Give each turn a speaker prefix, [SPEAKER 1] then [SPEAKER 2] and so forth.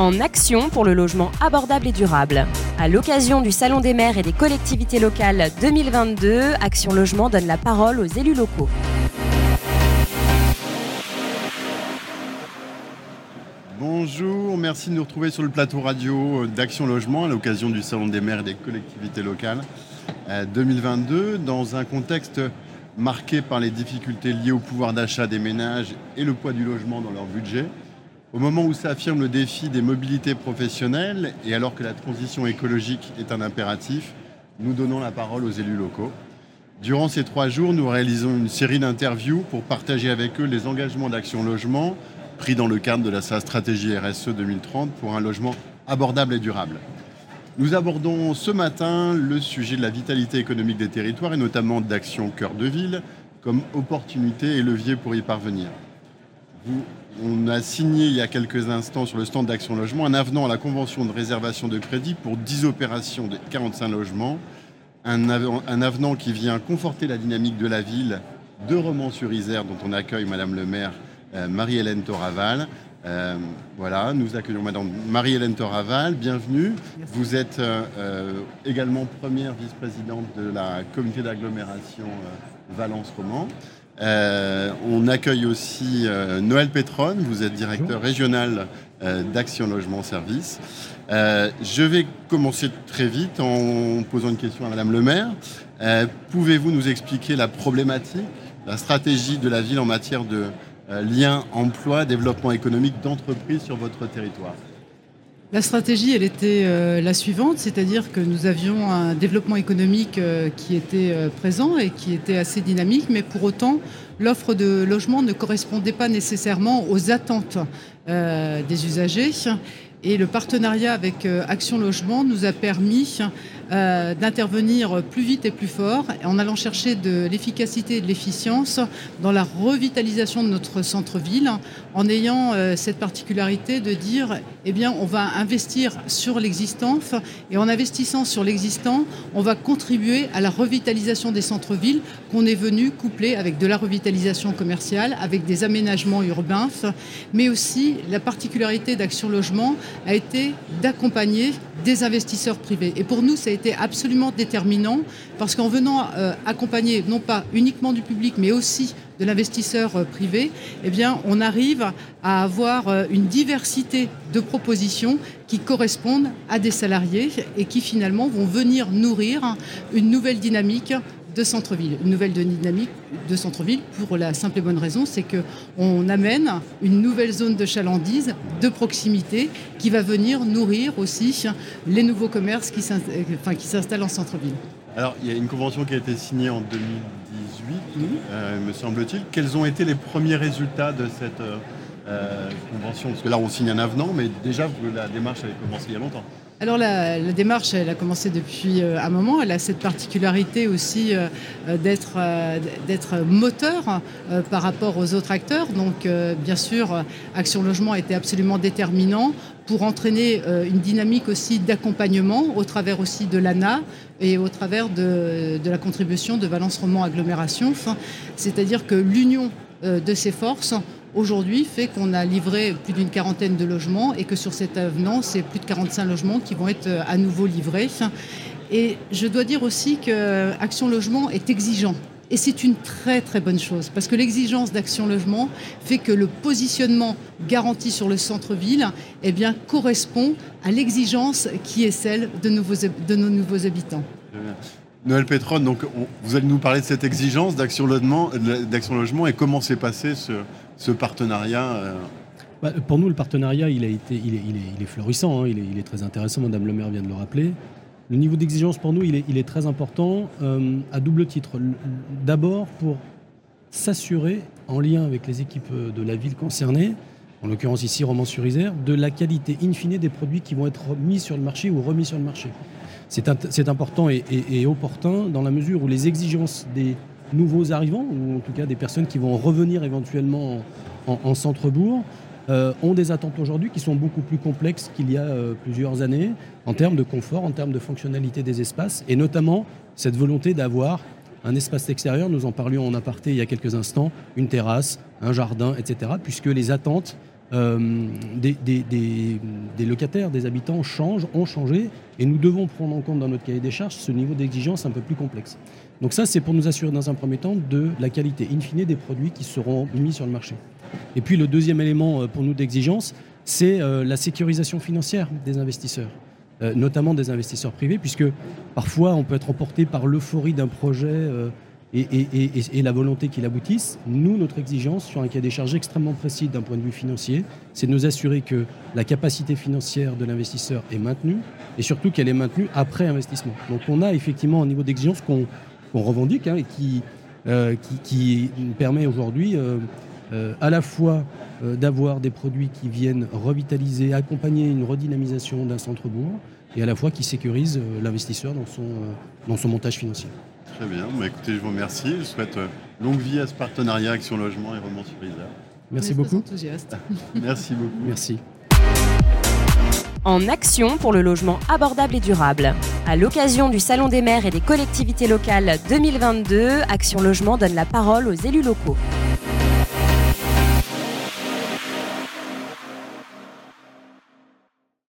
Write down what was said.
[SPEAKER 1] en action pour le logement abordable et durable. À l'occasion du Salon des maires et des collectivités locales 2022, Action Logement donne la parole aux élus locaux.
[SPEAKER 2] Bonjour, merci de nous retrouver sur le plateau radio d'Action Logement à l'occasion du Salon des maires et des collectivités locales 2022 euh, dans un contexte marqué par les difficultés liées au pouvoir d'achat des ménages et le poids du logement dans leur budget. Au moment où s'affirme le défi des mobilités professionnelles et alors que la transition écologique est un impératif, nous donnons la parole aux élus locaux. Durant ces trois jours, nous réalisons une série d'interviews pour partager avec eux les engagements d'Action Logement pris dans le cadre de la, stratégie RSE 2030 pour un logement abordable et durable. Nous abordons ce matin le sujet de la vitalité économique des territoires et notamment d'Action Cœur de Ville comme opportunité et levier pour y parvenir. On a signé il y a quelques instants sur le stand d'Action Logement un avenant à la convention de réservation de crédit pour 10 opérations de 45 logements. Un, avenant qui vient conforter la dynamique de la ville de Romans-sur-Isère, dont on accueille Madame le maire euh, Marie-Hélène Toraval. Euh, voilà, nous accueillons Madame Marie-Hélène Toraval, bienvenue. Vous êtes euh, également première vice-présidente de la comité d'agglomération Valence-Roman. on accueille aussi Noël Pétronne, vous êtes directeur régional d'Action Logement Service. je vais commencer très vite en posant une question à Madame le maire. Pouvez-vous nous expliquer la problématique, la stratégie de la ville en matière de euh, lien emploi, développement économique d'entreprise sur votre territoire
[SPEAKER 3] la stratégie, elle était euh, la suivante, c'est-à-dire que nous avions un développement économique euh, qui était présent et qui était assez dynamique, mais pour autant, l'offre de logement ne correspondait pas nécessairement aux attentes des usagers. Et le partenariat avec Action Logement nous a permis euh, d'intervenir plus vite et plus fort en allant chercher de l'efficacité et de l'efficience dans la revitalisation de notre centre-ville, en ayant euh, cette particularité de dire, eh bien, on va investir sur l'existant et en investissant sur l'existant, on va contribuer à la revitalisation des centres-villes qu'on est venu coupler avec de la revitalisation commerciale, avec des aménagements urbains, mais aussi la particularité d'Action Logement a été d'accompagner des investisseurs privés. Et pour nous, ça a été absolument déterminant parce qu'en venant euh, accompagner non pas uniquement du public, mais aussi de l'investisseur euh, privé, eh on arrive à avoir euh, une diversité de propositions qui correspondent à des salariés et qui finalement vont venir nourrir une nouvelle dynamique de centre-ville, une nouvelle dynamique de centre-ville pour la simple et bonne raison, c'est qu'on amène une nouvelle zone de chalandise, de proximité, qui va venir nourrir aussi les nouveaux commerces qui s'installent en centre-ville.
[SPEAKER 2] Alors, il y a une convention qui a été signée en 2018, euh, me semble-t-il. Quels ont été les premiers résultats de cette euh, euh, convention? Parce que là, on signe un avenant, mais déjà, la démarche avait commencé il y a longtemps.
[SPEAKER 3] Alors la, démarche, elle a commencé depuis euh, un moment. Elle a cette particularité aussi euh, euh, d'être moteur par rapport aux autres acteurs. Donc bien sûr, Action Logement a été absolument déterminant pour entraîner une dynamique aussi d'accompagnement au travers aussi de l'ANA et au travers de, la contribution de Valence Roman Agglomération. C'est-à-dire que l'union de ces forces aujourd'hui fait qu'on a livré plus d'une quarantaine de logements et que sur cet avenant, c'est plus de 45 logements qui vont être euh, à nouveau livrés. Et je dois dire aussi que Action Logement est exigeant. Et c'est une très très bonne chose, parce que l'exigence d'Action Logement fait que le positionnement garanti sur le centre-ville eh bien, correspond à l'exigence qui est celle de, de nos nouveaux habitants.
[SPEAKER 2] Noël Pétron, donc vous allez nous parler de cette exigence d'Action Logement, et comment s'est passé ce, partenariat euh
[SPEAKER 4] bah, Pour nous, le partenariat, il est, florissant, hein. il, est, très intéressant, Madame le maire vient de le rappeler. Le niveau d'exigence pour nous, il est, très important euh, à double titre. D'abord pour s'assurer, en lien avec les équipes de la ville concernée, en l'occurrence ici Romans-sur-Isère, de la qualité in fine des produits qui vont être mis sur le marché ou remis sur le marché. C'est important et, opportun dans la mesure où les exigences des nouveaux arrivants, ou en tout cas des personnes qui vont revenir éventuellement en, centre-bourg, euh, ont des attentes aujourd'hui qui sont beaucoup plus complexes qu'il y a euh, plusieurs années en termes de confort, en termes de fonctionnalité des espaces, et notamment cette volonté d'avoir un espace extérieur, nous en parlions en aparté il y a quelques instants, une terrasse, un jardin, etc., puisque les attentes des, des, locataires, des habitants changent, ont changé, et nous devons prendre en compte dans notre cahier des charges ce niveau d'exigence un peu plus complexe. Donc ça, c'est pour nous assurer dans un premier temps de la qualité, in fine, des produits qui seront mis sur le marché. Et puis le deuxième élément pour nous d'exigence, c'est la sécurisation financière des investisseurs. Euh, notamment des investisseurs privés, puisque parfois on peut être emporté par l'euphorie d'un projet euh, et, la volonté qu'il aboutisse. Nous, notre exigence sur un cas des charges extrêmement précis d'un point de vue financier, c'est de nous assurer que la capacité financière de l'investisseur est maintenue et surtout qu'elle est maintenue après investissement. Donc on a effectivement un niveau d'exigence qu'on revendique hein, et qui, euh, permet aujourd'hui à la fois euh, d'avoir des produits qui viennent revitaliser, accompagner une redynamisation d'un centre-bourg et à la fois qui sécurisent euh, l'investisseur euh, dans son montage financier.
[SPEAKER 2] Très bien, bah, écoutez, je vous remercie. Je souhaite longue vie à ce partenariat Action Logement et Romans sur
[SPEAKER 4] Merci beaucoup.
[SPEAKER 3] Enthousiaste.
[SPEAKER 2] Merci beaucoup.
[SPEAKER 4] Merci.
[SPEAKER 1] En action pour le logement abordable et durable. À l'occasion du Salon des maires et des collectivités locales 2022, Action Logement donne la parole aux élus locaux.